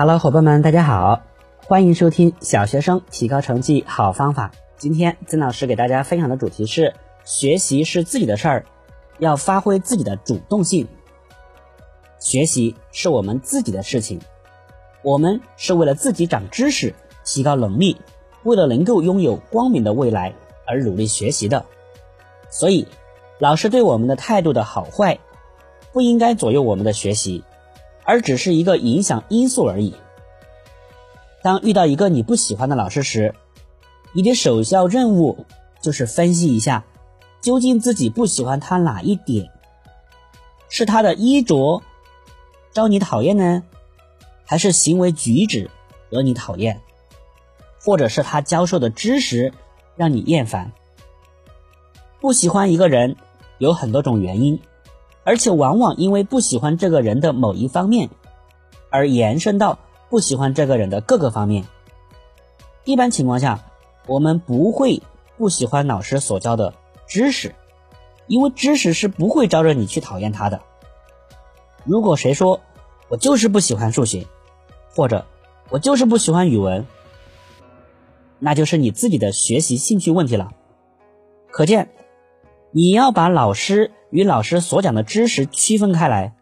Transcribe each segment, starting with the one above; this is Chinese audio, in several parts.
Hello，伙伴们，大家好，欢迎收听小学生提高成绩好方法。今天曾老师给大家分享的主题是：学习是自己的事儿，要发挥自己的主动性。学习是我们自己的事情，我们是为了自己长知识、提高能力，为了能够拥有光明的未来而努力学习的。所以，老师对我们的态度的好坏，不应该左右我们的学习。而只是一个影响因素而已。当遇到一个你不喜欢的老师时，你的首要任务就是分析一下，究竟自己不喜欢他哪一点？是他的衣着招你讨厌呢，还是行为举止惹你讨厌，或者是他教授的知识让你厌烦？不喜欢一个人有很多种原因。而且往往因为不喜欢这个人的某一方面，而延伸到不喜欢这个人的各个方面。一般情况下，我们不会不喜欢老师所教的知识，因为知识是不会招惹你去讨厌他的。如果谁说我就是不喜欢数学，或者我就是不喜欢语文，那就是你自己的学习兴趣问题了。可见，你要把老师。与老师所讲的知识区分开来，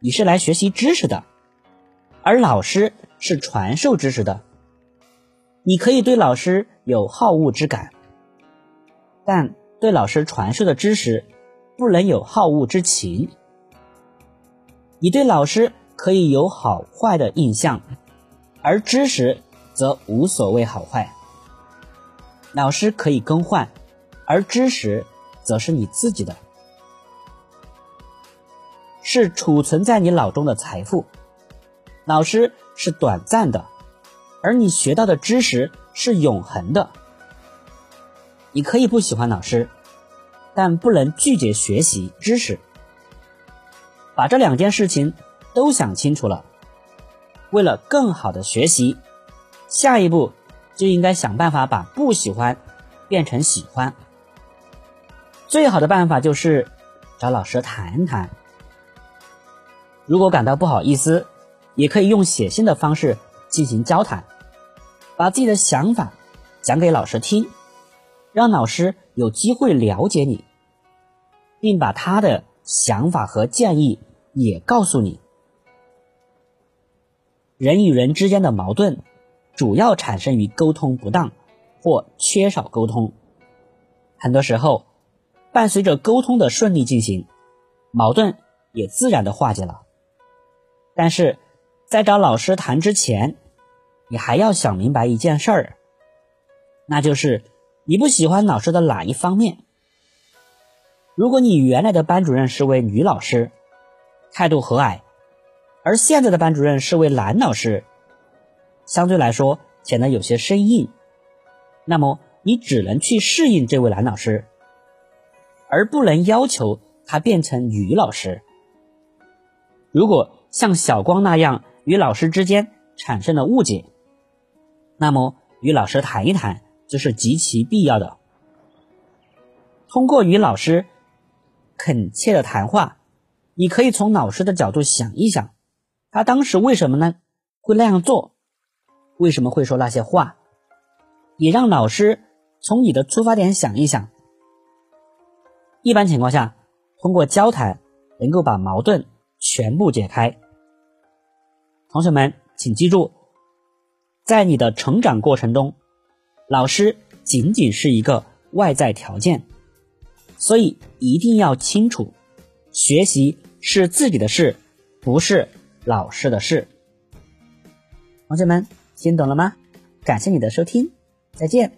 你是来学习知识的，而老师是传授知识的。你可以对老师有好恶之感，但对老师传授的知识不能有好恶之情。你对老师可以有好坏的印象，而知识则无所谓好坏。老师可以更换，而知识则是你自己的。是储存在你脑中的财富，老师是短暂的，而你学到的知识是永恒的。你可以不喜欢老师，但不能拒绝学习知识。把这两件事情都想清楚了，为了更好的学习，下一步就应该想办法把不喜欢变成喜欢。最好的办法就是找老师谈谈。如果感到不好意思，也可以用写信的方式进行交谈，把自己的想法讲给老师听，让老师有机会了解你，并把他的想法和建议也告诉你。人与人之间的矛盾，主要产生于沟通不当或缺少沟通。很多时候，伴随着沟通的顺利进行，矛盾也自然的化解了。但是，在找老师谈之前，你还要想明白一件事儿，那就是你不喜欢老师的哪一方面。如果你原来的班主任是位女老师，态度和蔼，而现在的班主任是位男老师，相对来说显得有些生硬，那么你只能去适应这位男老师，而不能要求他变成女老师。如果，像小光那样与老师之间产生了误解，那么与老师谈一谈就是极其必要的。通过与老师恳切的谈话，你可以从老师的角度想一想，他当时为什么呢会那样做，为什么会说那些话，也让老师从你的出发点想一想。一般情况下，通过交谈能够把矛盾。全部解开。同学们，请记住，在你的成长过程中，老师仅仅是一个外在条件，所以一定要清楚，学习是自己的事，不是老师的事。同学们，听懂了吗？感谢你的收听，再见。